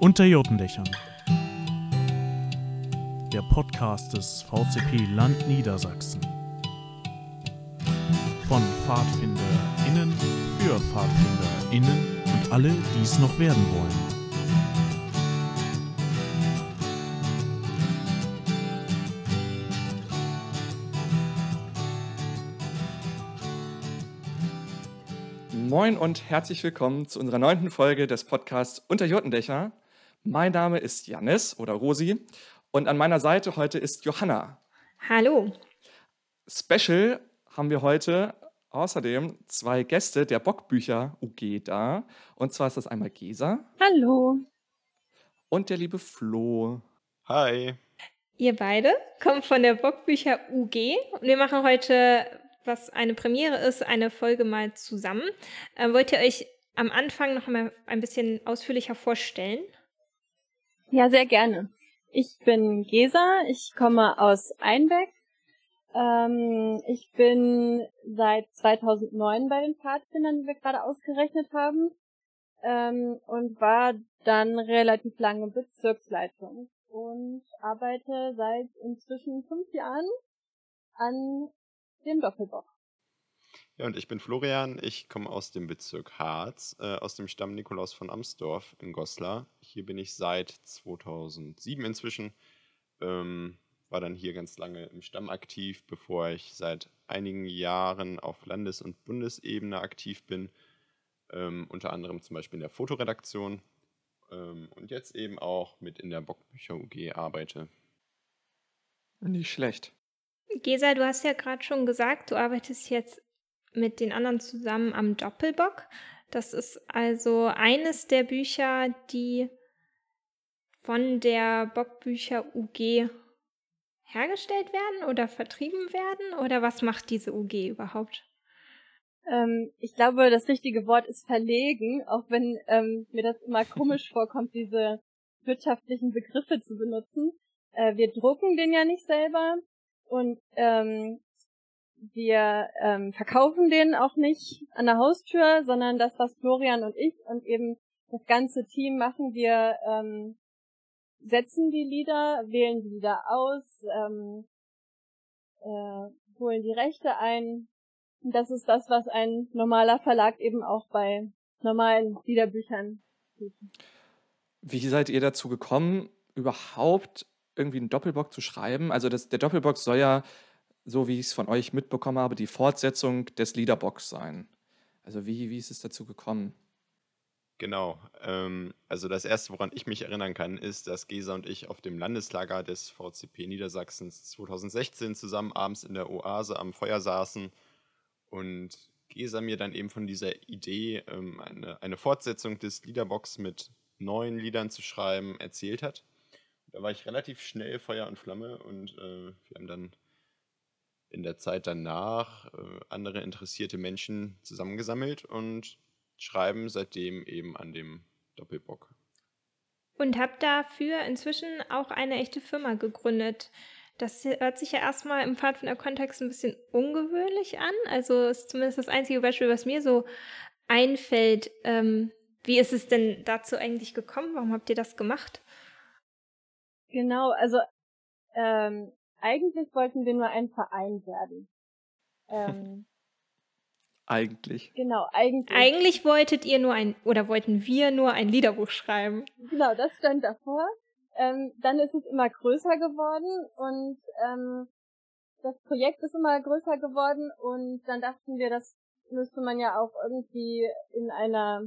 Unter Jotendächern. Der Podcast des VCP Land Niedersachsen. Von PfadfinderInnen für PfadfinderInnen und alle, die es noch werden wollen. Moin und herzlich willkommen zu unserer neunten Folge des Podcasts Unter Jotendächer. Mein Name ist Janis oder Rosi und an meiner Seite heute ist Johanna. Hallo. Special haben wir heute außerdem zwei Gäste der Bockbücher UG da. Und zwar ist das einmal Gesa. Hallo. Und der liebe Flo. Hi. Ihr beide kommt von der Bockbücher UG und wir machen heute was eine Premiere ist, eine Folge mal zusammen. Äh, wollt ihr euch am Anfang noch mal ein bisschen ausführlicher vorstellen? Ja, sehr gerne. Ich bin Gesa, ich komme aus Einbeck. Ähm, ich bin seit 2009 bei den Pfadfindern, die wir gerade ausgerechnet haben, ähm, und war dann relativ lange Bezirksleitung und arbeite seit inzwischen fünf Jahren an dem Doppelbock. Ja, und ich bin Florian, ich komme aus dem Bezirk Harz, äh, aus dem Stamm Nikolaus von Amsdorf in Goslar. Hier bin ich seit 2007 inzwischen, ähm, war dann hier ganz lange im Stamm aktiv, bevor ich seit einigen Jahren auf Landes- und Bundesebene aktiv bin, ähm, unter anderem zum Beispiel in der Fotoredaktion ähm, und jetzt eben auch mit in der Bockbücher UG arbeite. Nicht schlecht. Gesa, du hast ja gerade schon gesagt, du arbeitest jetzt mit den anderen zusammen am Doppelbock. Das ist also eines der Bücher, die von der Bockbücher UG hergestellt werden oder vertrieben werden? Oder was macht diese UG überhaupt? Ähm, ich glaube, das richtige Wort ist verlegen, auch wenn ähm, mir das immer komisch vorkommt, diese wirtschaftlichen Begriffe zu benutzen. Äh, wir drucken den ja nicht selber, und ähm, wir ähm, verkaufen den auch nicht an der Haustür, sondern das, was Florian und ich und eben das ganze Team machen, wir ähm, setzen die Lieder, wählen die Lieder aus, ähm, äh, holen die Rechte ein. Und das ist das, was ein normaler Verlag eben auch bei normalen Liederbüchern tut. Wie seid ihr dazu gekommen, überhaupt irgendwie einen Doppelbock zu schreiben. Also das, der Doppelbock soll ja, so wie ich es von euch mitbekommen habe, die Fortsetzung des Liederbocks sein. Also wie, wie ist es dazu gekommen? Genau. Ähm, also das Erste, woran ich mich erinnern kann, ist, dass Gesa und ich auf dem Landeslager des VCP Niedersachsens 2016 zusammen abends in der Oase am Feuer saßen und Gesa mir dann eben von dieser Idee, ähm, eine, eine Fortsetzung des Liederbocks mit neuen Liedern zu schreiben, erzählt hat da war ich relativ schnell Feuer und Flamme und äh, wir haben dann in der Zeit danach äh, andere interessierte Menschen zusammengesammelt und schreiben seitdem eben an dem Doppelbock. Und habt dafür inzwischen auch eine echte Firma gegründet. Das hört sich ja erstmal im Pfadfinder-Kontext ein bisschen ungewöhnlich an. Also ist zumindest das einzige Beispiel, was mir so einfällt. Ähm, wie ist es denn dazu eigentlich gekommen? Warum habt ihr das gemacht? Genau, also ähm, eigentlich wollten wir nur ein Verein werden. Ähm, eigentlich. Genau, eigentlich. Eigentlich wolltet ihr nur ein, oder wollten wir nur ein Liederbuch schreiben. Genau, das stand davor. Ähm, dann ist es immer größer geworden und ähm, das Projekt ist immer größer geworden und dann dachten wir, das müsste man ja auch irgendwie in einer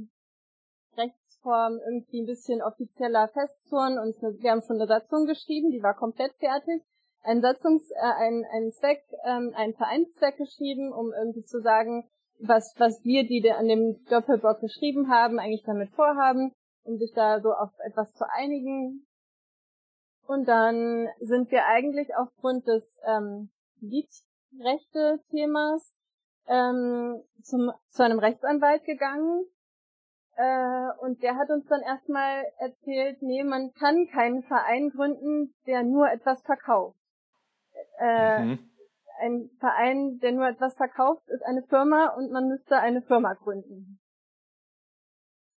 Rechtsform irgendwie ein bisschen offizieller festzurren und wir haben schon eine Satzung geschrieben, die war komplett fertig. Ein Satzungs, äh, ein, ein Zweck, ähm, ein Vereinszweck geschrieben, um irgendwie zu sagen, was, was wir, die an dem Doppelblock geschrieben haben, eigentlich damit vorhaben, um sich da so auf etwas zu einigen. Und dann sind wir eigentlich aufgrund des ähm, Liedrechte-Themas ähm, zum, zu einem Rechtsanwalt gegangen, äh, und der hat uns dann erstmal erzählt, nee, man kann keinen Verein gründen, der nur etwas verkauft. Äh, mhm. Ein Verein, der nur etwas verkauft, ist eine Firma und man müsste eine Firma gründen.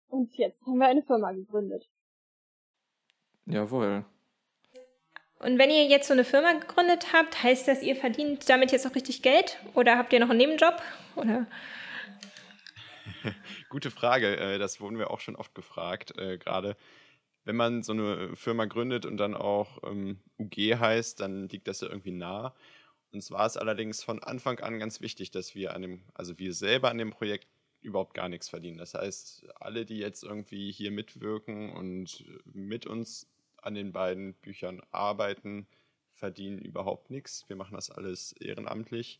Und jetzt haben wir eine Firma gegründet. Jawohl. Und wenn ihr jetzt so eine Firma gegründet habt, heißt das, ihr verdient damit jetzt auch richtig Geld? Oder habt ihr noch einen Nebenjob? Oder? Gute Frage. äh, Das wurden wir auch schon oft gefragt. äh, Gerade wenn man so eine Firma gründet und dann auch ähm, UG heißt, dann liegt das ja irgendwie nah. Uns war es allerdings von Anfang an ganz wichtig, dass wir an dem, also wir selber an dem Projekt überhaupt gar nichts verdienen. Das heißt, alle, die jetzt irgendwie hier mitwirken und mit uns an den beiden Büchern arbeiten, verdienen überhaupt nichts. Wir machen das alles ehrenamtlich.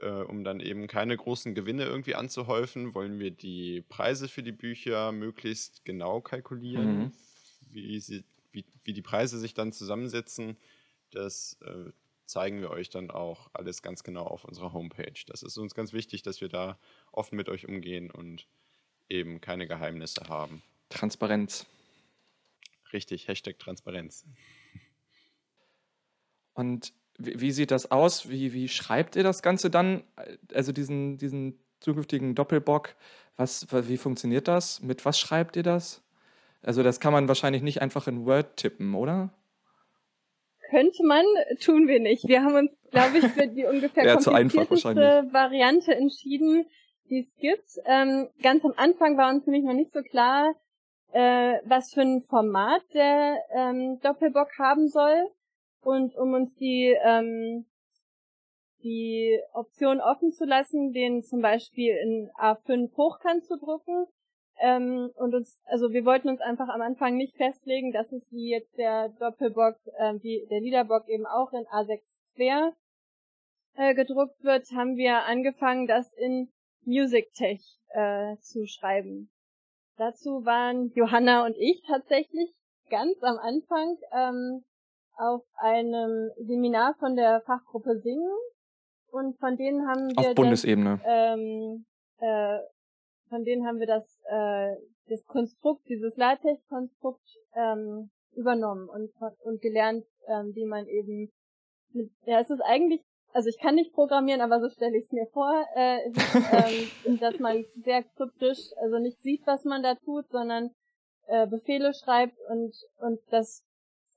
Äh, um dann eben keine großen Gewinne irgendwie anzuhäufen, wollen wir die Preise für die Bücher möglichst genau kalkulieren. Mhm. Wie, sie, wie, wie die Preise sich dann zusammensetzen, das äh, zeigen wir euch dann auch alles ganz genau auf unserer Homepage. Das ist uns ganz wichtig, dass wir da offen mit euch umgehen und eben keine Geheimnisse haben. Transparenz. Richtig, Hashtag Transparenz. Und wie, sieht das aus? Wie, wie schreibt ihr das Ganze dann? Also diesen, diesen zukünftigen Doppelbock. Was, wie funktioniert das? Mit was schreibt ihr das? Also das kann man wahrscheinlich nicht einfach in Word tippen, oder? Könnte man, tun wir nicht. Wir haben uns, glaube ich, für die ungefähr Wäre zu einfach komplizierteste Variante entschieden, die es gibt. Ähm, ganz am Anfang war uns nämlich noch nicht so klar, äh, was für ein Format der ähm, Doppelbock haben soll. Und um uns die, ähm, die Option offen zu lassen, den zum Beispiel in A5 hochkant zu drucken, ähm, und uns, also wir wollten uns einfach am Anfang nicht festlegen, dass es wie jetzt der Doppelbock, äh, wie der Liederbock eben auch in A6 quer äh, gedruckt wird, haben wir angefangen, das in MusicTech äh, zu schreiben. Dazu waren Johanna und ich tatsächlich ganz am Anfang ähm, auf einem Seminar von der Fachgruppe Singen und von denen haben wir Auf Bundesebene. Das, ähm, äh, von denen haben wir das, äh, das Konstrukt, dieses LaTeX-Konstrukt ähm, übernommen und, und gelernt, ähm, wie man eben mit, ja, es ist eigentlich, also ich kann nicht programmieren, aber so stelle ich es mir vor, äh, ähm, dass man sehr kryptisch, also nicht sieht, was man da tut, sondern äh, Befehle schreibt und, und das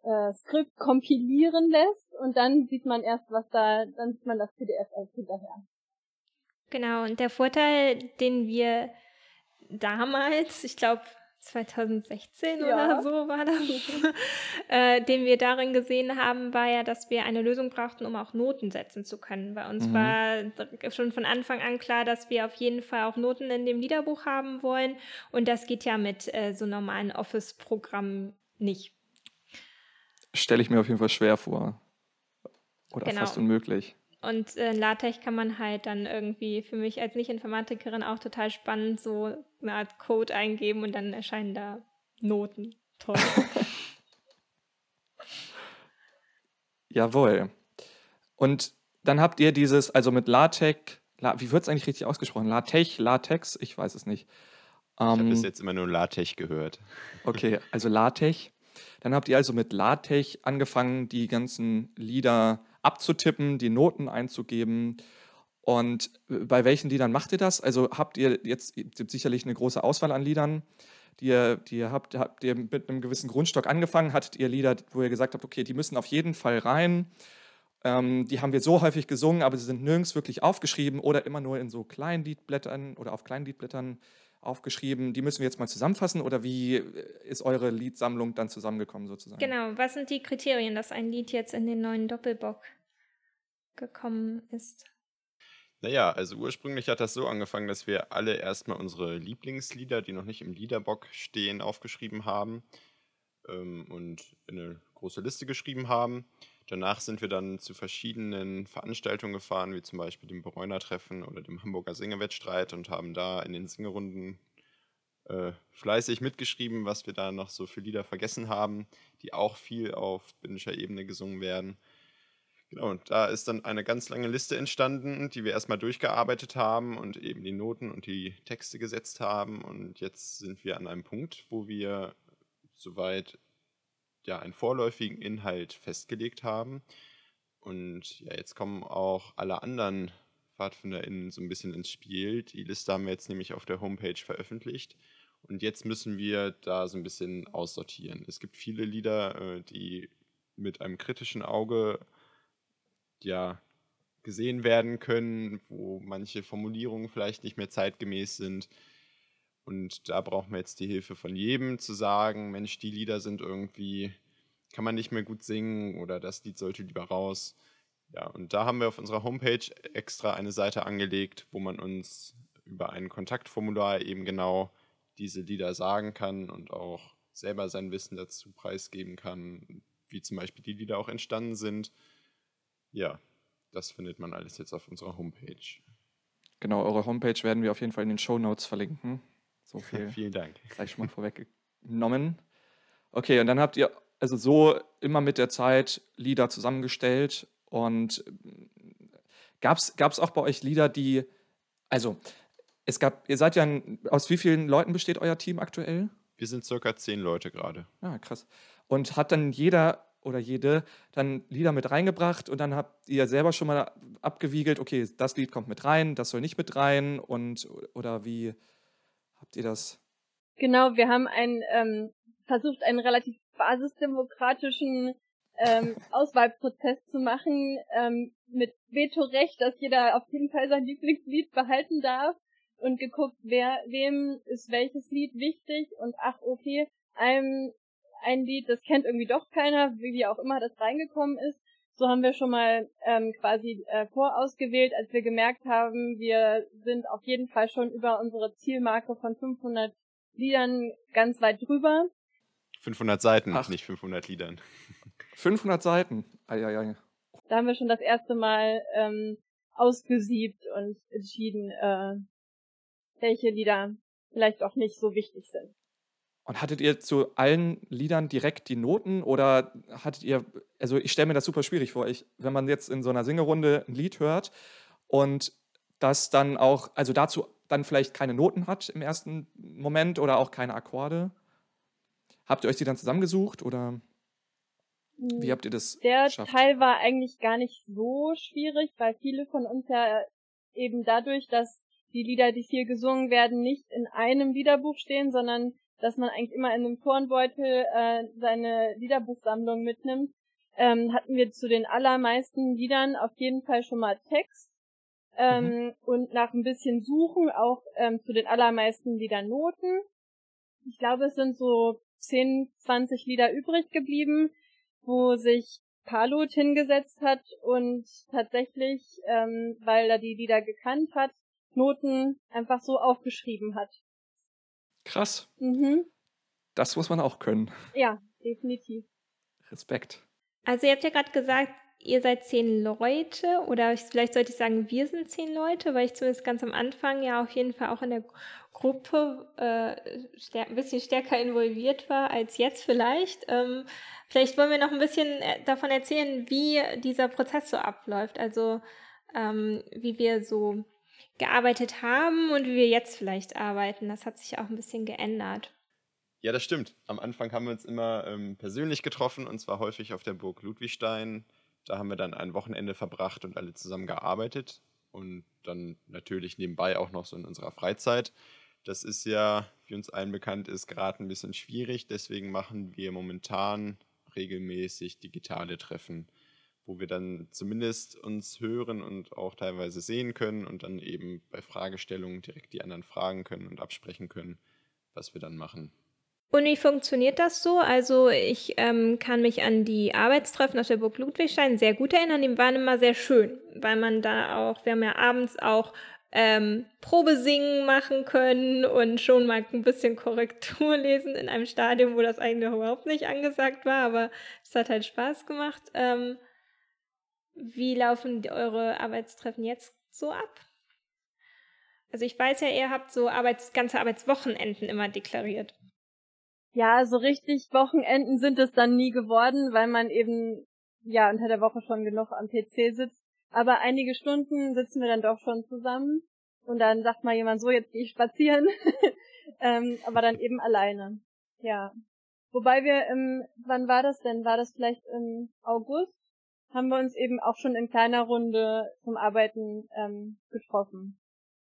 äh, Skript kompilieren lässt und dann sieht man erst, was da, dann sieht man das PDF erst hinterher. Genau, und der Vorteil, den wir damals, ich glaube 2016 Ja. oder so war das, äh, den wir darin gesehen haben, war ja, dass wir eine Lösung brauchten, um auch Noten setzen zu können. Bei uns Mhm. war schon von Anfang an klar, dass wir auf jeden Fall auch Noten in dem Liederbuch haben wollen. Und das geht ja mit äh, so normalen Office-Programmen nicht. Stelle ich mir auf jeden Fall schwer vor. Oder Genau. fast unmöglich. Und äh, LaTeX kann man halt dann irgendwie für mich als Nicht-Informatikerin auch total spannend so eine Art Code eingeben und dann erscheinen da Noten. Toll. Jawohl. Und dann habt ihr dieses, also mit LaTeX, La, wie wird es eigentlich richtig ausgesprochen? LaTeX, LaTeX, ich weiß es nicht. Ich habe Ähm, bis jetzt immer nur LaTeX gehört. Okay, also LaTeX. Dann habt ihr also mit LaTeX angefangen, die ganzen Lieder abzutippen, die Noten einzugeben. Und bei welchen Liedern macht ihr das? Also habt ihr jetzt gibt sicherlich eine große Auswahl an Liedern, die ihr, die ihr habt. Habt ihr mit einem gewissen Grundstock angefangen? Hattet ihr Lieder, wo ihr gesagt habt, okay, die müssen auf jeden Fall rein? Ähm, die haben wir so häufig gesungen, aber sie sind nirgends wirklich aufgeschrieben oder immer nur in so kleinen Liedblättern oder auf kleinen Liedblättern aufgeschrieben. Die müssen wir jetzt mal zusammenfassen oder wie ist eure Liedsammlung dann zusammengekommen sozusagen? genau, was sind die Kriterien, dass ein Lied jetzt in den neuen Doppelbock gekommen ist? Naja, also ursprünglich hat das so angefangen, dass wir alle erstmal unsere Lieblingslieder, die noch nicht im Liederbock stehen, aufgeschrieben haben ähm, und in eine große Liste geschrieben haben. Danach sind wir dann zu verschiedenen Veranstaltungen gefahren, wie zum Beispiel dem Bereuner Treffen oder dem Hamburger Singewettstreit und haben da in den Singerunden äh, fleißig mitgeschrieben, was wir da noch so für Lieder vergessen haben, die auch viel auf bindischer Ebene gesungen werden. Genau, und da ist dann eine ganz lange Liste entstanden, die wir erstmal durchgearbeitet haben und eben die Noten und die Texte gesetzt haben. Und jetzt sind wir an einem Punkt, wo wir soweit ja einen vorläufigen Inhalt festgelegt haben. Und ja, jetzt kommen auch alle anderen PfadfinderInnen so ein bisschen ins Spiel. Die Liste haben wir jetzt nämlich auf der Homepage veröffentlicht. Und jetzt müssen wir da so ein bisschen aussortieren. Es gibt viele Lieder, äh, die mit einem kritischen Auge ja gesehen werden können, wo manche Formulierungen vielleicht nicht mehr zeitgemäß sind. Und da brauchen wir jetzt die Hilfe von jedem zu sagen, Mensch, die Lieder sind irgendwie, kann man nicht mehr gut singen oder das Lied sollte lieber raus. Ja, und da haben wir auf unserer Homepage extra eine Seite angelegt, wo man uns über ein Kontaktformular eben genau diese Lieder sagen kann und auch selber sein Wissen dazu preisgeben kann, wie zum Beispiel die Lieder auch entstanden sind. Ja, das findet man alles jetzt auf unserer Homepage. Genau, eure Homepage werden wir auf jeden Fall in den Show Notes verlinken. So viel. Vielen Dank. Gleich schon mal vorweggenommen. Okay, und dann habt ihr also so immer mit der Zeit Lieder zusammengestellt und gab es auch bei euch Lieder, die, also es gab, ihr seid ja, ein, aus wie vielen Leuten besteht euer Team aktuell? Wir sind circa zehn Leute gerade. Ah, krass. Und hat dann jeder oder jede dann Lieder mit reingebracht und dann habt ihr selber schon mal abgewiegelt, okay, das Lied kommt mit rein, das soll nicht mit rein und oder wie habt ihr das? Genau, wir haben ein, ähm, versucht, einen relativ basisdemokratischen ähm, Auswahlprozess zu machen, ähm, mit Vetorecht, dass jeder auf jeden Fall sein Lieblingslied behalten darf und geguckt, wer, wem ist welches Lied wichtig und ach, okay, einem ein Lied, das kennt irgendwie doch keiner, wie auch immer das reingekommen ist. So haben wir schon mal ähm, quasi äh, vorausgewählt, als wir gemerkt haben, wir sind auf jeden Fall schon über unsere Zielmarke von 500 Liedern ganz weit drüber. 500 Seiten, Ach. nicht 500 Liedern. 500 Seiten, Eieiei. Da haben wir schon das erste Mal ähm, ausgesiebt und entschieden, äh, welche Lieder vielleicht auch nicht so wichtig sind. Und hattet ihr zu allen Liedern direkt die Noten oder hattet ihr, also ich stelle mir das super schwierig vor, ich, wenn man jetzt in so einer Singerunde ein Lied hört und das dann auch, also dazu dann vielleicht keine Noten hat im ersten Moment oder auch keine Akkorde. Habt ihr euch die dann zusammengesucht oder wie hm, habt ihr das Der geschafft? Teil war eigentlich gar nicht so schwierig, weil viele von uns ja eben dadurch, dass die Lieder, die hier gesungen werden, nicht in einem Liederbuch stehen, sondern dass man eigentlich immer in einem Turnbeutel äh, seine Liederbuchsammlung mitnimmt, ähm, hatten wir zu den allermeisten Liedern auf jeden Fall schon mal Text ähm, mhm. und nach ein bisschen Suchen auch ähm, zu den allermeisten Liedern Noten. Ich glaube, es sind so 10, 20 Lieder übrig geblieben, wo sich Palut hingesetzt hat und tatsächlich, ähm, weil er die Lieder gekannt hat, Noten einfach so aufgeschrieben hat. Krass. Mhm. Das muss man auch können. Ja, definitiv. Respekt. Also ihr habt ja gerade gesagt, ihr seid zehn Leute oder vielleicht sollte ich sagen, wir sind zehn Leute, weil ich zumindest ganz am Anfang ja auf jeden Fall auch in der Gruppe äh, ein bisschen stärker involviert war als jetzt vielleicht. Ähm, vielleicht wollen wir noch ein bisschen äh, davon erzählen, wie dieser Prozess so abläuft, also ähm, wie wir so gearbeitet haben und wie wir jetzt vielleicht arbeiten. Das hat sich auch ein bisschen geändert. Ja, das stimmt. Am Anfang haben wir uns immer ähm, persönlich getroffen und zwar häufig auf der Burg Ludwigstein. Da haben wir dann ein Wochenende verbracht und alle zusammen gearbeitet und dann natürlich nebenbei auch noch so in unserer Freizeit. Das ist ja, wie uns allen bekannt ist, gerade ein bisschen schwierig. Deswegen machen wir momentan regelmäßig digitale Treffen wo wir dann zumindest uns hören und auch teilweise sehen können und dann eben bei Fragestellungen direkt die anderen fragen können und absprechen können, was wir dann machen. Und wie funktioniert das so? Also ich ähm, kann mich an die Arbeitstreffen auf der Burg Ludwigstein sehr gut erinnern. Die waren immer sehr schön, weil man da auch, wir haben ja abends auch ähm, Probesingen machen können und schon mal ein bisschen Korrektur lesen in einem Stadium, wo das eigentlich überhaupt nicht angesagt war, aber es hat halt Spaß gemacht. Ähm, wie laufen eure Arbeitstreffen jetzt so ab? Also ich weiß ja, ihr habt so Arbeits ganze Arbeitswochenenden immer deklariert. Ja, so richtig Wochenenden sind es dann nie geworden, weil man eben ja unter der Woche schon genug am PC sitzt. Aber einige Stunden sitzen wir dann doch schon zusammen und dann sagt mal jemand so, jetzt gehe ich spazieren. ähm, aber dann eben alleine. Ja. Wobei wir im, wann war das denn? War das vielleicht im August? Haben wir uns eben auch schon in kleiner Runde zum Arbeiten ähm, getroffen.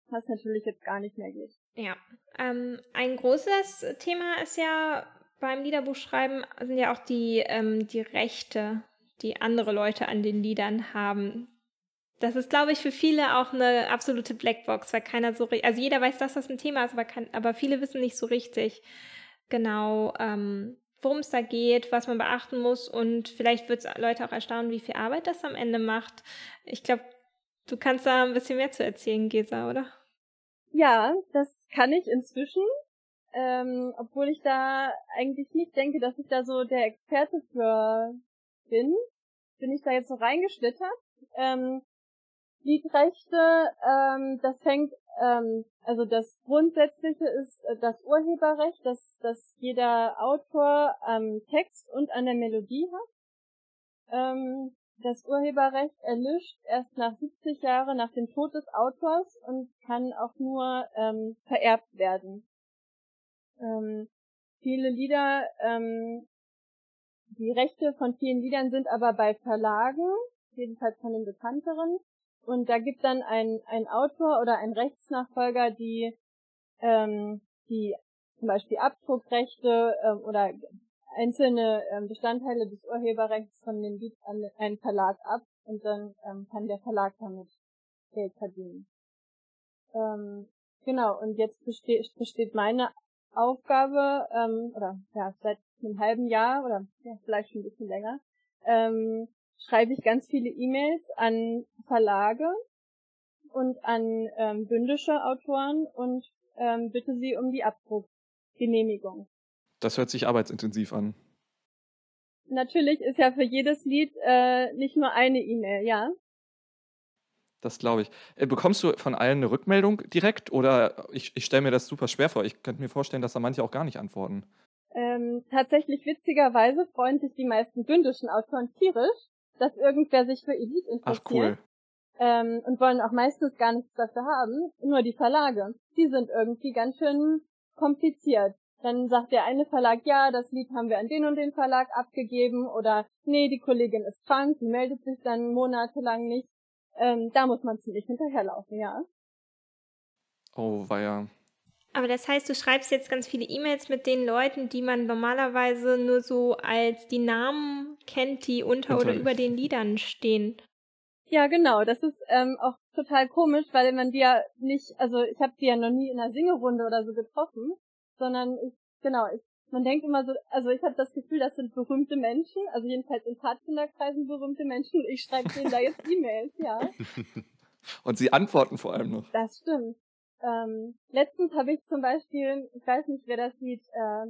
was natürlich jetzt gar nicht mehr geht. Ja, ähm, ein großes Thema ist ja beim Liederbuchschreiben sind ja auch die, ähm, die Rechte, die andere Leute an den Liedern haben. Das ist, glaube ich, für viele auch eine absolute Blackbox, weil keiner so, also jeder weiß, dass das ein Thema ist, aber, kann, aber viele wissen nicht so richtig genau, ähm, worum es da geht, was man beachten muss und vielleicht wird es Leute auch erstaunen, wie viel Arbeit das am Ende macht. Ich glaube, du kannst da ein bisschen mehr zu erzählen, Gesa, oder? Ja, das kann ich inzwischen. Ähm, obwohl ich da eigentlich nicht denke, dass ich da so der Experte für bin, bin ich da jetzt so reingeschlittert. Ähm, Liedrechte, ähm, das fängt, ähm, also das Grundsätzliche ist äh, das Urheberrecht, dass, dass jeder Autor am Text und an der Melodie hat. Ähm, das Urheberrecht erlischt erst nach 70 Jahren nach dem Tod des Autors und kann auch nur ähm, vererbt werden. Ähm, viele Lieder, ähm, die Rechte von vielen Liedern sind aber bei Verlagen, jedenfalls von den bekannteren. Und da gibt dann ein, ein Autor oder ein Rechtsnachfolger, die, ähm, die zum Beispiel Abdruckrechte ähm, oder einzelne ähm, Bestandteile des Urheberrechts von dem Lied an einen Verlag ab und dann ähm, kann der Verlag damit Geld verdienen. Ähm, genau, und jetzt besteht, besteht meine Aufgabe, ähm, oder ja, seit einem halben Jahr oder ja, vielleicht schon ein bisschen länger, ähm, schreibe ich ganz viele E-Mails an Verlage und an ähm, bündische Autoren und ähm, bitte sie um die Abdruckgenehmigung. Das hört sich arbeitsintensiv an. Natürlich ist ja für jedes Lied äh, nicht nur eine E-Mail, ja. Das glaube ich. Äh, bekommst du von allen eine Rückmeldung direkt oder ich, ich stelle mir das super schwer vor. Ich könnte mir vorstellen, dass da manche auch gar nicht antworten. Ähm, tatsächlich witzigerweise freuen sich die meisten bündischen Autoren tierisch, dass irgendwer sich für ihr Lied interessiert. Ach cool. Ähm, und wollen auch meistens gar nichts dafür haben. Nur die Verlage. Die sind irgendwie ganz schön kompliziert. Dann sagt der eine Verlag, ja, das Lied haben wir an den und den Verlag abgegeben oder nee, die Kollegin ist krank, die meldet sich dann monatelang nicht. Ähm, da muss man ziemlich hinterherlaufen, ja. Oh, war ja. Aber das heißt, du schreibst jetzt ganz viele E-Mails mit den Leuten, die man normalerweise nur so als die Namen kennt, die unter Unter oder über den Liedern stehen. Ja, genau. Das ist ähm, auch total komisch, weil man die ja nicht, also ich habe die ja noch nie in einer Singerunde oder so getroffen, sondern ich, genau, ich, man denkt immer so, also ich habe das Gefühl, das sind berühmte Menschen, also jedenfalls in Pfadfinderkreisen berühmte Menschen und ich schreibe denen da jetzt E-Mails, ja. und sie antworten vor allem noch. Das stimmt. Ähm, letztens habe ich zum Beispiel, ich weiß nicht, wer das Lied, äh,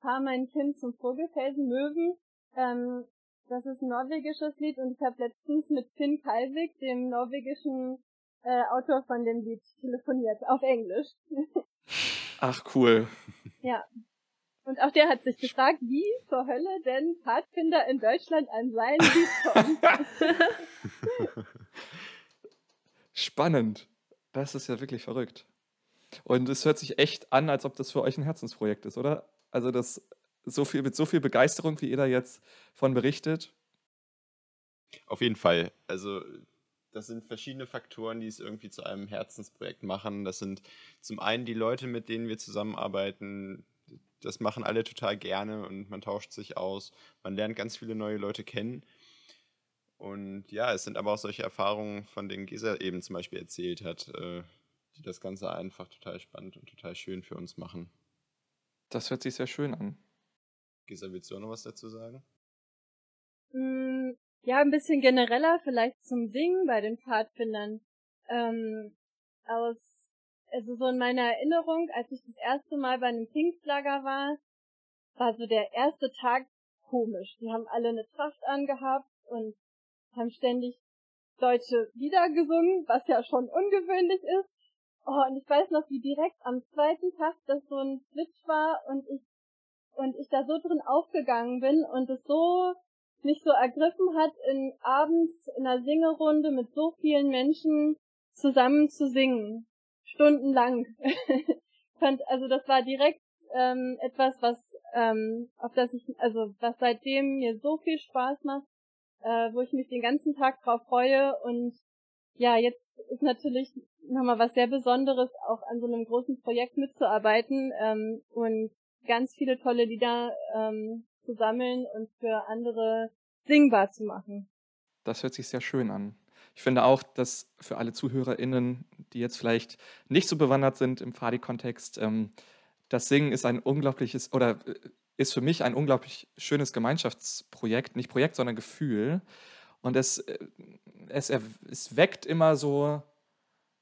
Fahr mein Kind zum Vogelfelsen Möwen. Ähm, das ist ein norwegisches Lied und ich habe letztens mit Finn Kalvik, dem norwegischen äh, Autor von dem Lied, telefoniert, auf Englisch. Ach cool. Ja. Und auch der hat sich gefragt, wie zur Hölle denn Pfadfinder in Deutschland an sein Lied kommen. Spannend. Das ist ja wirklich verrückt. Und es hört sich echt an, als ob das für euch ein Herzensprojekt ist, oder? Also das so viel mit so viel Begeisterung, wie ihr da jetzt von berichtet. Auf jeden Fall. Also das sind verschiedene Faktoren, die es irgendwie zu einem Herzensprojekt machen. Das sind zum einen die Leute, mit denen wir zusammenarbeiten. Das machen alle total gerne und man tauscht sich aus. Man lernt ganz viele neue Leute kennen. Und ja, es sind aber auch solche Erfahrungen, von denen Gesa eben zum Beispiel erzählt hat, äh, die das Ganze einfach total spannend und total schön für uns machen. Das hört sich sehr schön an. Gesa, willst du auch noch was dazu sagen? Mm, ja, ein bisschen genereller vielleicht zum Singen bei den Pfadfindern. Ähm, aus, also so in meiner Erinnerung, als ich das erste Mal bei einem Pfingstlager war, war so der erste Tag komisch. Die haben alle eine Tracht angehabt und haben ständig deutsche Lieder gesungen, was ja schon ungewöhnlich ist. Oh, und ich weiß noch, wie direkt am zweiten Tag das so ein Switch war und ich und ich da so drin aufgegangen bin und es so mich so ergriffen hat, in abends in einer Singerunde mit so vielen Menschen zusammen zu singen. Stundenlang. also das war direkt ähm, etwas, was ähm, auf das ich, also was seitdem mir so viel Spaß macht, äh, wo ich mich den ganzen Tag drauf freue und ja, jetzt ist natürlich nochmal was sehr Besonderes, auch an so einem großen Projekt mitzuarbeiten ähm, und ganz viele tolle Lieder ähm, zu sammeln und für andere singbar zu machen. Das hört sich sehr schön an. Ich finde auch, dass für alle ZuhörerInnen, die jetzt vielleicht nicht so bewandert sind im Fadi-Kontext, ähm, das Singen ist ein unglaubliches oder äh, ist für mich ein unglaublich schönes Gemeinschaftsprojekt, nicht Projekt, sondern Gefühl. Und es, äh, es, es weckt immer so,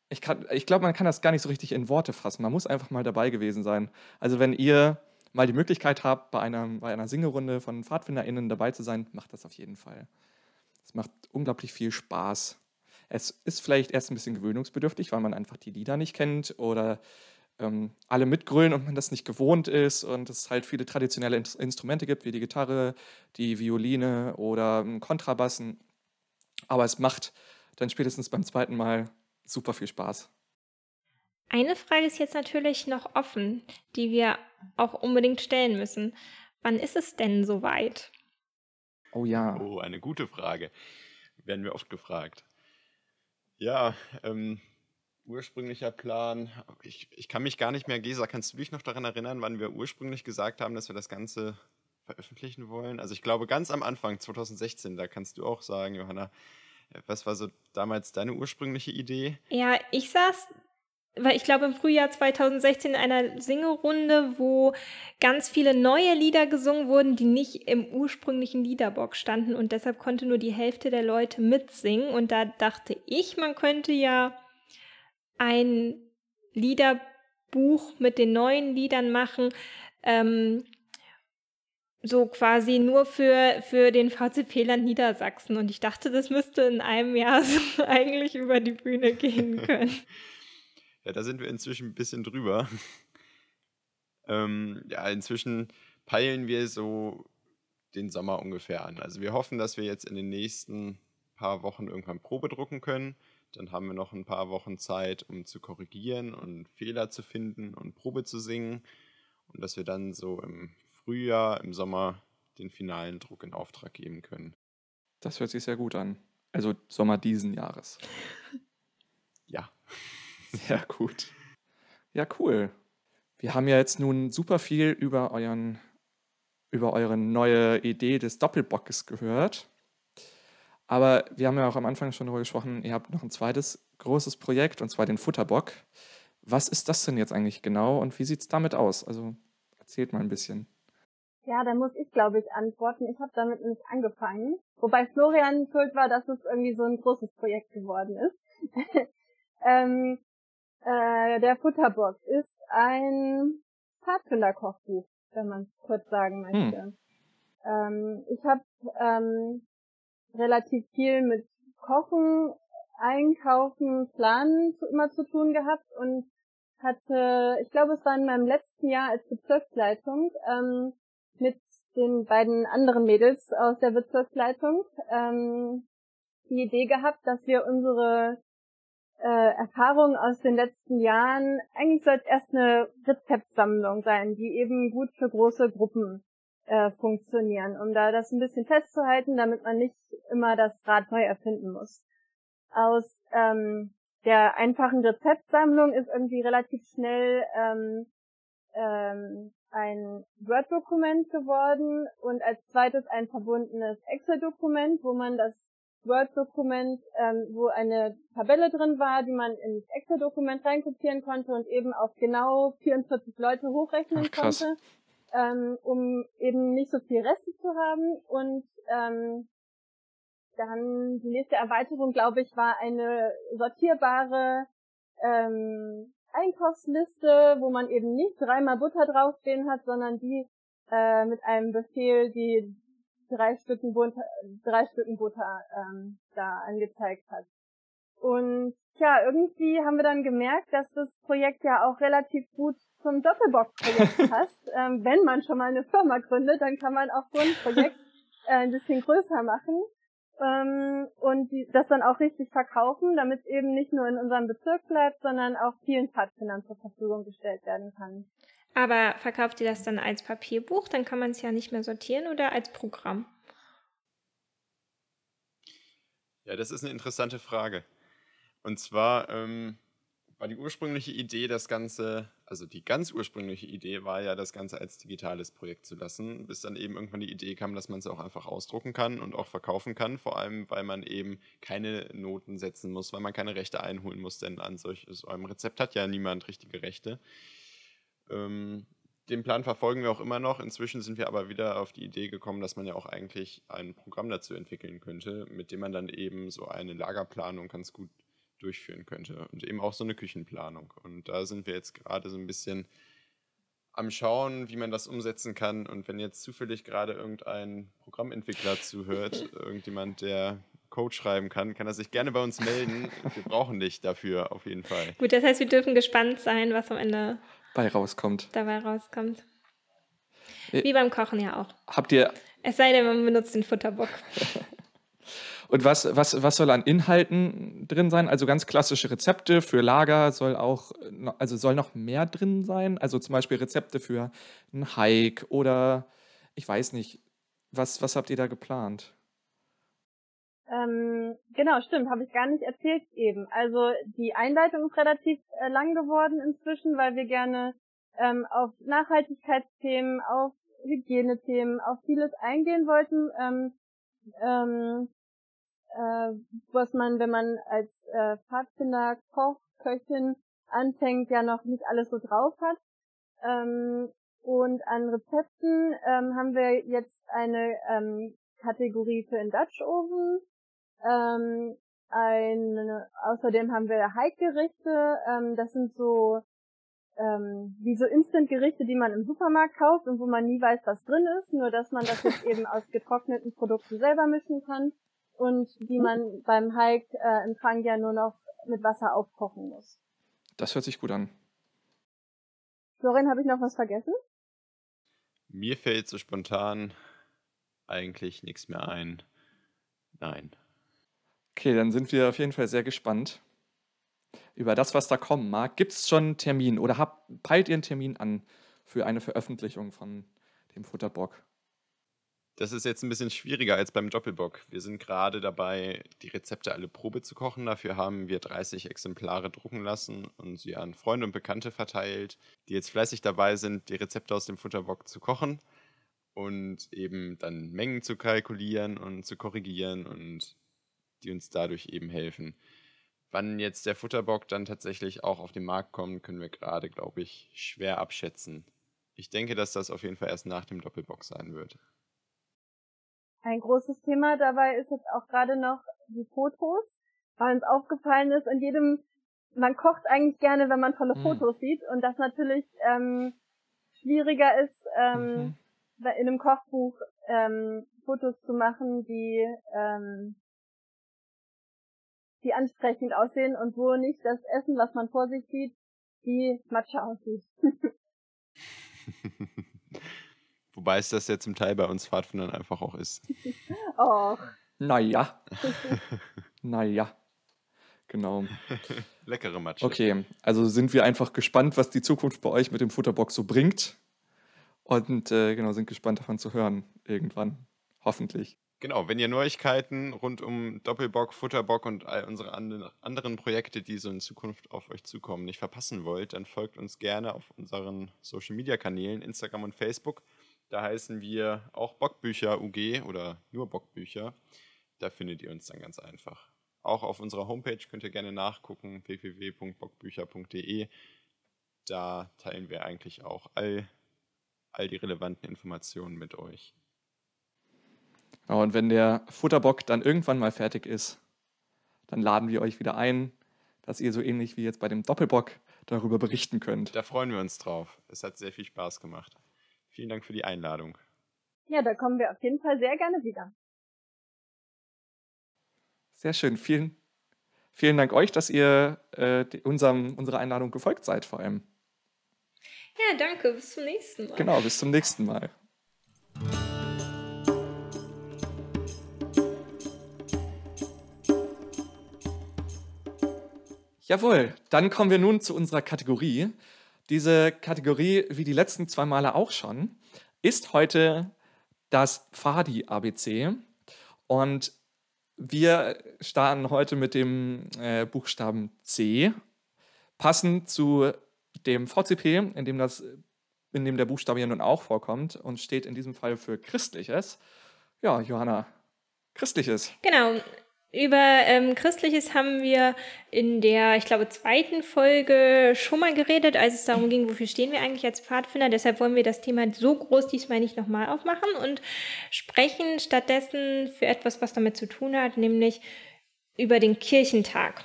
ich, ich glaube, man kann das gar nicht so richtig in Worte fassen. Man muss einfach mal dabei gewesen sein. Also wenn ihr mal die Möglichkeit habt, bei einer, bei einer Singerunde von PfadfinderInnen dabei zu sein, macht das auf jeden Fall. Es macht unglaublich viel Spaß. Es ist vielleicht erst ein bisschen gewöhnungsbedürftig, weil man einfach die Lieder nicht kennt oder ähm, alle mitgrölen und man das nicht gewohnt ist und es halt viele traditionelle Instrumente gibt, wie die Gitarre, die Violine oder Kontrabassen. Aber es macht dann spätestens beim zweiten Mal super viel Spaß. Eine Frage ist jetzt natürlich noch offen, die wir auch unbedingt stellen müssen. Wann ist es denn soweit? Oh ja. Oh, eine gute Frage. Werden wir oft gefragt. Ja, ähm, ursprünglicher Plan. Ich, ich kann mich gar nicht mehr, Gesa, kannst du dich noch daran erinnern, wann wir ursprünglich gesagt haben, dass wir das Ganze veröffentlichen wollen? Also ich glaube ganz am Anfang, 2016, da kannst du auch sagen, Johanna, was war so damals deine ursprüngliche Idee? Ja, ich saß, weil ich glaube im Frühjahr 2016 in einer Singerunde, wo ganz viele neue Lieder gesungen wurden, die nicht im ursprünglichen Liederbock standen und deshalb konnte nur die Hälfte der Leute mitsingen und da dachte ich, man könnte ja ein Liederbuch mit den neuen Liedern machen, ähm, so quasi nur für, für den VCP-Land Niedersachsen. Und ich dachte, das müsste in einem Jahr so eigentlich über die Bühne gehen können. ja, da sind wir inzwischen ein bisschen drüber. ähm, ja, inzwischen peilen wir so den Sommer ungefähr an. Also wir hoffen, dass wir jetzt in den nächsten paar Wochen irgendwann Probe drucken können. Dann haben wir noch ein paar Wochen Zeit, um zu korrigieren und Fehler zu finden und Probe zu singen. Und dass wir dann so im Frühjahr, im Sommer den finalen Druck in Auftrag geben können. Das hört sich sehr gut an. Also Sommer diesen Jahres. ja. Sehr gut. Ja, cool. Wir haben ja jetzt nun super viel über euren über eure neue Idee des Doppelbockes gehört. Aber wir haben ja auch am Anfang schon darüber gesprochen, ihr habt noch ein zweites großes Projekt, und zwar den Futterbock. Was ist das denn jetzt eigentlich genau und wie sieht es damit aus? Also erzählt mal ein bisschen. Ja, da muss ich, glaube ich, antworten. Ich habe damit nicht angefangen. Wobei Florian schuld war, dass es irgendwie so ein großes Projekt geworden ist. ähm, äh, der Futterbock ist ein Pfadfinderkochbuch, wenn man es kurz sagen möchte. Hm. Ähm, ich habe ähm, relativ viel mit Kochen, Einkaufen, Planen immer zu tun gehabt und hatte, ich glaube, es war in meinem letzten Jahr als Bezirksleitung ähm, mit den beiden anderen Mädels aus der Bezirksleitung ähm, die Idee gehabt, dass wir unsere äh, Erfahrungen aus den letzten Jahren, eigentlich soll es erst eine Rezeptsammlung sein, die eben gut für große Gruppen äh, funktionieren, um da das ein bisschen festzuhalten, damit man nicht immer das Rad neu erfinden muss. Aus ähm, der einfachen Rezeptsammlung ist irgendwie relativ schnell ähm, ähm, ein Word-Dokument geworden und als zweites ein verbundenes Excel-Dokument, wo man das Word-Dokument, ähm, wo eine Tabelle drin war, die man ins Excel-Dokument reinkopieren konnte und eben auf genau 44 Leute hochrechnen Ach, konnte ähm, um eben nicht so viel Reste zu haben. Und ähm, dann die nächste Erweiterung, glaube ich, war eine sortierbare ähm, Einkaufsliste, wo man eben nicht dreimal Butter draufstehen hat, sondern die äh, mit einem Befehl die drei Stücken Butter, drei Stücken Butter ähm, da angezeigt hat. Und ja, irgendwie haben wir dann gemerkt, dass das Projekt ja auch relativ gut zum Doppelbock-Projekt passt. ähm, wenn man schon mal eine Firma gründet, dann kann man auch so ein Projekt äh, ein bisschen größer machen ähm, und die, das dann auch richtig verkaufen, damit es eben nicht nur in unserem Bezirk bleibt, sondern auch vielen Pfadfindern zur Verfügung gestellt werden kann. Aber verkauft ihr das dann als Papierbuch? Dann kann man es ja nicht mehr sortieren oder als Programm? Ja, das ist eine interessante Frage. Und zwar ähm, war die ursprüngliche Idee, das Ganze, also die ganz ursprüngliche Idee war ja, das Ganze als digitales Projekt zu lassen, bis dann eben irgendwann die Idee kam, dass man es auch einfach ausdrucken kann und auch verkaufen kann, vor allem weil man eben keine Noten setzen muss, weil man keine Rechte einholen muss, denn an solch, so einem Rezept hat ja niemand richtige Rechte. Ähm, den Plan verfolgen wir auch immer noch. Inzwischen sind wir aber wieder auf die Idee gekommen, dass man ja auch eigentlich ein Programm dazu entwickeln könnte, mit dem man dann eben so eine Lagerplanung ganz gut durchführen könnte und eben auch so eine Küchenplanung. Und da sind wir jetzt gerade so ein bisschen am Schauen, wie man das umsetzen kann. Und wenn jetzt zufällig gerade irgendein Programmentwickler zuhört, irgendjemand, der Code schreiben kann, kann er sich gerne bei uns melden. Wir brauchen dich dafür auf jeden Fall. Gut, das heißt, wir dürfen gespannt sein, was am Ende bei rauskommt. dabei rauskommt. Äh, Wie beim Kochen ja auch. Habt ihr Es sei denn, man benutzt den Futterbock. und was, was, was soll an Inhalten drin sein? Also ganz klassische Rezepte für Lager soll auch, also soll noch mehr drin sein. Also zum Beispiel Rezepte für einen Hike oder ich weiß nicht. Was, was habt ihr da geplant? Ähm, genau, stimmt, habe ich gar nicht erzählt eben. Also die Einleitung ist relativ äh, lang geworden inzwischen, weil wir gerne ähm, auf Nachhaltigkeitsthemen, auf Hygienethemen, auf vieles eingehen wollten, ähm, ähm, äh, was man, wenn man als äh, Pfadfinder, Koch, Köchin anfängt, ja noch nicht alles so drauf hat. Ähm, und an Rezepten ähm, haben wir jetzt eine ähm, Kategorie für den Dutch Oven. Ähm, ein, außerdem haben wir Hike-Gerichte. Ähm, das sind so ähm, wie so Instant-Gerichte, die man im Supermarkt kauft und wo man nie weiß, was drin ist, nur dass man das jetzt eben aus getrockneten Produkten selber mischen kann und die man beim Hike äh, ja nur noch mit Wasser aufkochen muss. Das hört sich gut an. Florian, habe ich noch was vergessen? Mir fällt so spontan eigentlich nichts mehr ein. Nein. Okay, dann sind wir auf jeden Fall sehr gespannt über das, was da kommen mag. Gibt es schon einen Termin oder habt, peilt ihr einen Termin an für eine Veröffentlichung von dem Futterbock? Das ist jetzt ein bisschen schwieriger als beim Doppelbock. Wir sind gerade dabei, die Rezepte alle Probe zu kochen. Dafür haben wir 30 Exemplare drucken lassen und sie an Freunde und Bekannte verteilt, die jetzt fleißig dabei sind, die Rezepte aus dem Futterbock zu kochen und eben dann Mengen zu kalkulieren und zu korrigieren und die uns dadurch eben helfen. Wann jetzt der Futterbock dann tatsächlich auch auf den Markt kommt, können wir gerade, glaube ich, schwer abschätzen. Ich denke, dass das auf jeden Fall erst nach dem Doppelbock sein wird. Ein großes Thema dabei ist jetzt auch gerade noch die Fotos, weil uns aufgefallen ist, in jedem, man kocht eigentlich gerne, wenn man tolle Hm. Fotos sieht und das natürlich ähm, schwieriger ist, ähm, Mhm. in einem Kochbuch ähm, Fotos zu machen, die ähm, die ansprechend aussehen und wo nicht das Essen, was man vor sich sieht, wie Matsche aussieht. Wobei es das ja zum Teil bei uns Pfadfindern einfach auch ist. Oh, Naja. naja. Genau. Leckere Matsche. Okay, also sind wir einfach gespannt, was die Zukunft bei euch mit dem Futterbox so bringt. Und äh, genau, sind gespannt davon zu hören. Irgendwann. Hoffentlich. Genau, wenn ihr Neuigkeiten rund um Doppelbock, Futterbock und all unsere ande- anderen Projekte, die so in Zukunft auf euch zukommen, nicht verpassen wollt, dann folgt uns gerne auf unseren Social Media Kanälen, Instagram und Facebook. Da heißen wir auch Bockbücher UG oder nur Bockbücher. Da findet ihr uns dann ganz einfach. Auch auf unserer Homepage könnt ihr gerne nachgucken, www.bockbücher.de. Da teilen wir eigentlich auch all, all die relevanten Informationen mit euch. Und wenn der Futterbock dann irgendwann mal fertig ist, dann laden wir euch wieder ein, dass ihr so ähnlich wie jetzt bei dem Doppelbock darüber berichten könnt. Da freuen wir uns drauf. Es hat sehr viel Spaß gemacht. Vielen Dank für die Einladung. ja, da kommen wir auf jeden Fall sehr gerne wieder. Sehr schön. Vielen, vielen Dank euch, dass ihr äh, die- unserem, unserer Einladung gefolgt seid, vor allem. Ja, danke. Bis zum nächsten Mal. Genau, bis zum nächsten Mal. Jawohl, dann kommen wir nun zu unserer Kategorie. Diese Kategorie, wie die letzten zwei Male auch schon, ist heute das Pfadi-ABC. Und Wir starten heute mit dem äh, Buchstaben C, passend zu dem VCP, in dem, das, in dem der Buchstabe ja nun auch vorkommt und steht in diesem Fall für Christliches. Ja, Johanna, Christliches. Genau. Über ähm, Christliches haben wir in der, ich glaube, zweiten Folge schon mal geredet, als es darum ging, wofür stehen wir eigentlich als Pfadfinder. Deshalb wollen wir das Thema so groß diesmal nicht nochmal aufmachen und sprechen stattdessen für etwas, was damit zu tun hat, nämlich über den Kirchentag.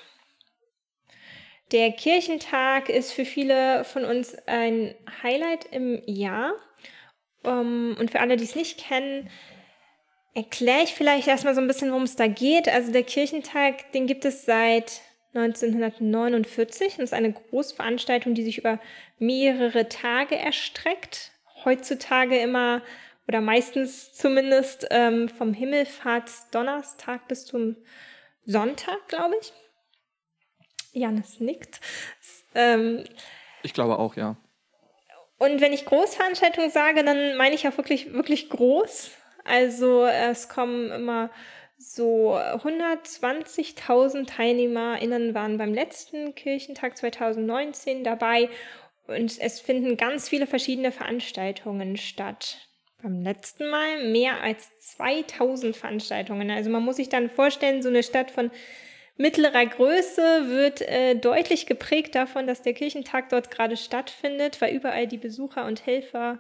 Der Kirchentag ist für viele von uns ein Highlight im Jahr. Um, ähm, und für alle, die es nicht kennen, erkläre ich vielleicht erstmal so ein bisschen, worum es da geht. Also der Kirchentag, den gibt es seit 1949 und ist eine Großveranstaltung, die sich über mehrere Tage erstreckt. Heutzutage immer oder meistens zumindest ähm, vom Himmelfahrtsdonnerstag bis zum Sonntag, glaube ich. Janis nickt. Ähm, ich glaube auch, ja. Und wenn ich Großveranstaltung sage, dann meine ich auch wirklich, wirklich groß. Also es kommen immer so 120.000 TeilnehmerInnen waren beim letzten Kirchentag 2019 dabei und es finden ganz viele verschiedene Veranstaltungen statt. Beim letzten Mal mehr als 2000 Veranstaltungen. Also man muss sich dann vorstellen, so eine Stadt von mittlerer Größe wird äh, deutlich geprägt davon, dass der Kirchentag dort gerade stattfindet, weil überall die Besucher und Helfer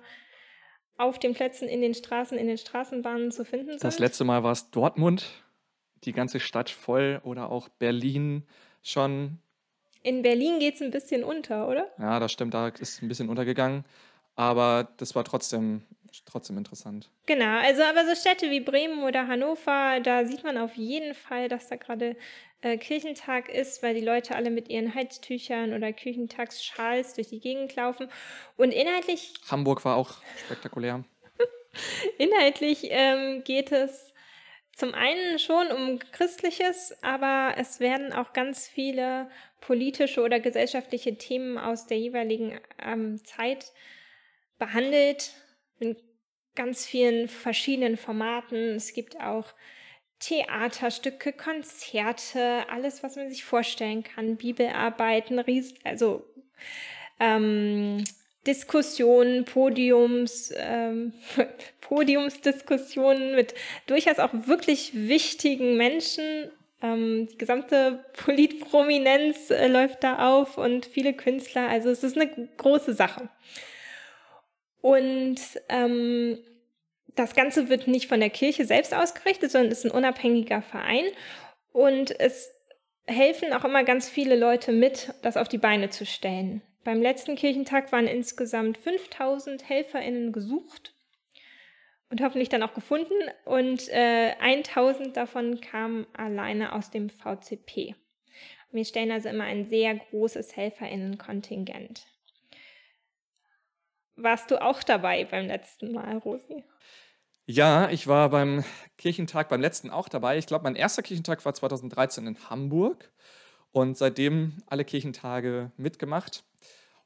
auf den Plätzen, in den Straßen, in den Straßenbahnen zu finden sind. Das letzte Mal war es Dortmund, die ganze Stadt voll oder auch Berlin schon. In Berlin geht es ein bisschen unter, oder? Ja, das stimmt, da ist ein bisschen untergegangen. Aber das war trotzdem, trotzdem interessant. Genau, also aber so Städte wie Bremen oder Hannover, da sieht man auf jeden Fall, dass da gerade äh, Kirchentag ist, weil die Leute alle mit ihren Heiztüchern oder Kirchentagsschals durch die Gegend laufen. Und inhaltlich. Hamburg war auch spektakulär. inhaltlich ähm, geht es zum einen schon um Christliches, aber es werden auch ganz viele politische oder gesellschaftliche Themen aus der jeweiligen ähm, Zeit behandelt in ganz vielen verschiedenen Formaten. Es gibt auch Theaterstücke, Konzerte, alles, was man sich vorstellen kann, Bibelarbeiten, also ähm, Diskussionen, Podiums, ähm, Podiumsdiskussionen mit durchaus auch wirklich wichtigen Menschen. Ähm, die gesamte Politprominenz äh, läuft da auf und viele Künstler. Also es ist eine große Sache. Und ähm, das Ganze wird nicht von der Kirche selbst ausgerichtet, sondern ist ein unabhängiger Verein. Und es helfen auch immer ganz viele Leute mit, das auf die Beine zu stellen. Beim letzten Kirchentag waren insgesamt 5000 HelferInnen gesucht und hoffentlich dann auch gefunden. Und äh, 1000 davon kamen alleine aus dem VCP. Wir stellen also immer ein sehr großes HelferInnen-Kontingent. Warst du auch dabei beim letzten Mal, Rosi? Ja, ich war beim Kirchentag beim letzten auch dabei. Ich glaube, mein erster Kirchentag war 2013 in Hamburg und seitdem alle Kirchentage mitgemacht.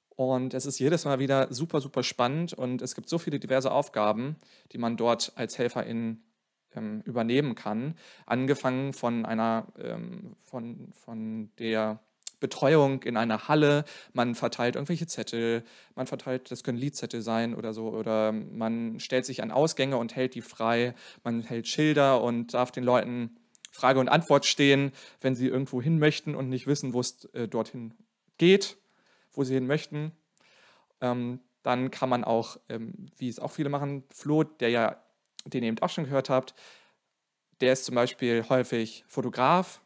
Und es ist jedes Mal wieder super, super spannend und es gibt so viele diverse Aufgaben, die man dort als Helferin ähm, übernehmen kann. Angefangen von einer, ähm, von, von der Betreuung in einer Halle, man verteilt irgendwelche Zettel, man verteilt, das können Liedzettel sein oder so, oder man stellt sich an Ausgänge und hält die frei, man hält Schilder und darf den Leuten Frage und Antwort stehen, wenn sie irgendwo hin möchten und nicht wissen, wo es äh, dorthin geht, wo sie hin möchten. Ähm, dann kann man auch, ähm, wie es auch viele machen, Flo, der ja, den ihr eben auch schon gehört habt, der ist zum Beispiel häufig Fotograf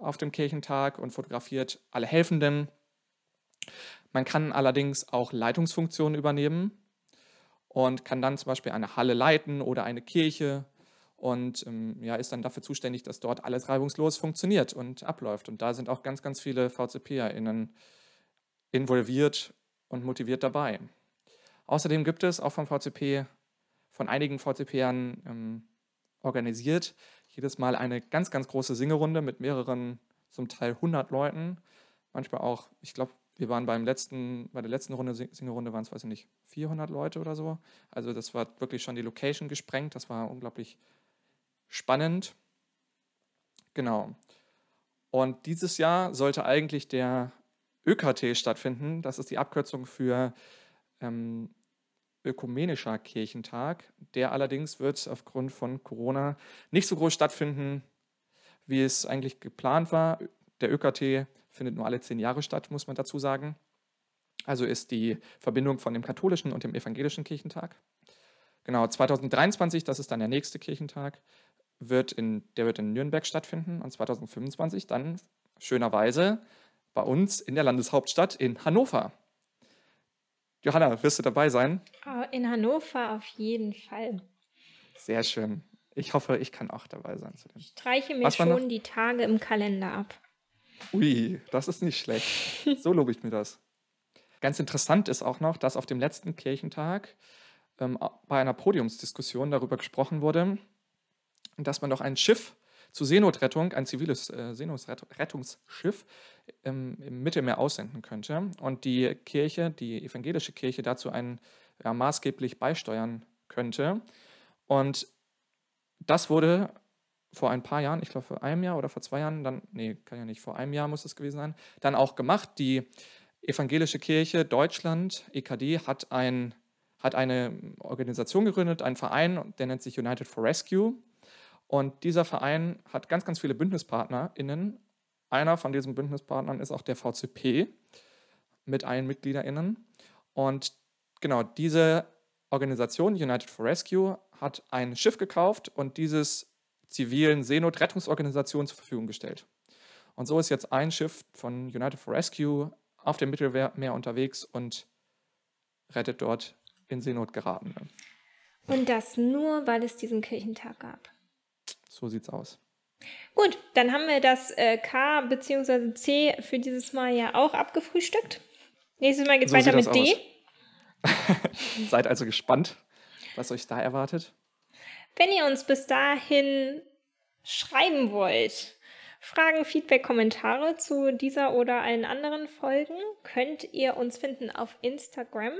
auf dem Kirchentag und fotografiert alle Helfenden. Man kann allerdings auch Leitungsfunktionen übernehmen und kann dann zum Beispiel eine Halle leiten oder eine Kirche und ähm, ja, ist dann dafür zuständig, dass dort alles reibungslos funktioniert und abläuft. Und da sind auch ganz, ganz viele VCPerInnen involviert und motiviert dabei. Außerdem gibt es auch vom VCP, von einigen VCPern ähm, organisiert, jedes Mal eine ganz, ganz große Singerunde mit mehreren, zum Teil 100 Leuten. Manchmal auch, ich glaube, wir waren beim letzten, bei der letzten Runde, Singerunde waren es, weiß ich nicht, 400 Leute oder so. Also das war wirklich schon die Location gesprengt. Das war unglaublich spannend. Genau. Und dieses Jahr sollte eigentlich der ÖKT stattfinden. Das ist die Abkürzung für ähm, Ökumenischer Kirchentag. Der allerdings wird aufgrund von Corona nicht so groß stattfinden, wie es eigentlich geplant war. Der ÖKT findet nur alle zehn Jahre statt, muss man dazu sagen. Also ist die Verbindung von dem katholischen und dem evangelischen Kirchentag. Genau, 2023, das ist dann der nächste Kirchentag, wird in, der wird in Nürnberg stattfinden und 2025 dann schönerweise bei uns in der Landeshauptstadt in Hannover. Johanna, wirst du dabei sein? Oh, in Hannover auf jeden Fall. Sehr schön. Ich hoffe, ich kann auch dabei sein. Zu Ich streiche mir schon die Tage im Kalender ab. Ui, das ist nicht schlecht. So lobe ich mir das. Ganz interessant ist auch noch, dass auf dem letzten Kirchentag ähm, bei einer Podiumsdiskussion darüber gesprochen wurde, dass man doch ein Schiff zur Seenotrettung, ein ziviles äh, Seenotrettungsschiff im, im, Mittelmeer aussenden könnte und die Kirche, die evangelische Kirche dazu einen ja, maßgeblich beisteuern könnte. Und das wurde vor ein paar Jahren, ich glaube vor einem Jahr oder vor zwei Jahren, dann, nee, kann ja nicht, vor einem Jahr muss es gewesen sein, dann auch gemacht. Die Evangelische Kirche Deutschland, EKD, hat, ein, hat eine Organisation gegründet, einen Verein, der nennt sich United for Rescue. Und dieser Verein hat ganz, ganz viele BündnispartnerInnen. Einer von diesen Bündnispartnern ist auch der VCP mit allen MitgliederInnen. Und genau diese Organisation, United for Rescue, hat ein Schiff gekauft und dieses zivilen Seenotrettungsorganisation zur Verfügung gestellt. Und so ist jetzt ein Schiff von United for Rescue auf dem Mittelmeer unterwegs und rettet dort in Seenot geratene. Und das nur, weil es diesen Kirchentag gab. So sieht's aus. Gut, dann haben wir das äh, K bzw. C für dieses Mal ja auch abgefrühstückt. Nächstes Mal geht's so weiter mit D. Seid also gespannt, was euch da erwartet. Wenn ihr uns bis dahin schreiben wollt, Fragen, Feedback, Kommentare zu dieser oder allen anderen Folgen könnt ihr uns finden auf Instagram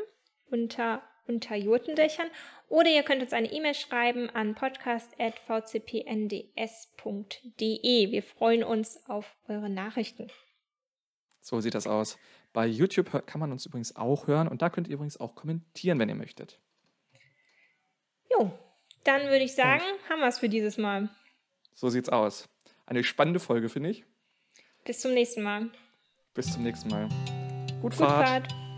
unter unter Jurtendächern oder ihr könnt uns eine E-Mail schreiben an podcast.vcpnds.de. Wir freuen uns auf eure Nachrichten. So sieht das aus. Bei YouTube kann man uns übrigens auch hören und da könnt ihr übrigens auch kommentieren, wenn ihr möchtet. Jo, dann würde ich sagen, und haben wir es für dieses Mal. So sieht's aus. Eine spannende Folge, finde ich. Bis zum nächsten Mal. Bis zum nächsten Mal. Gut, Gut Fahrt. Fahrt.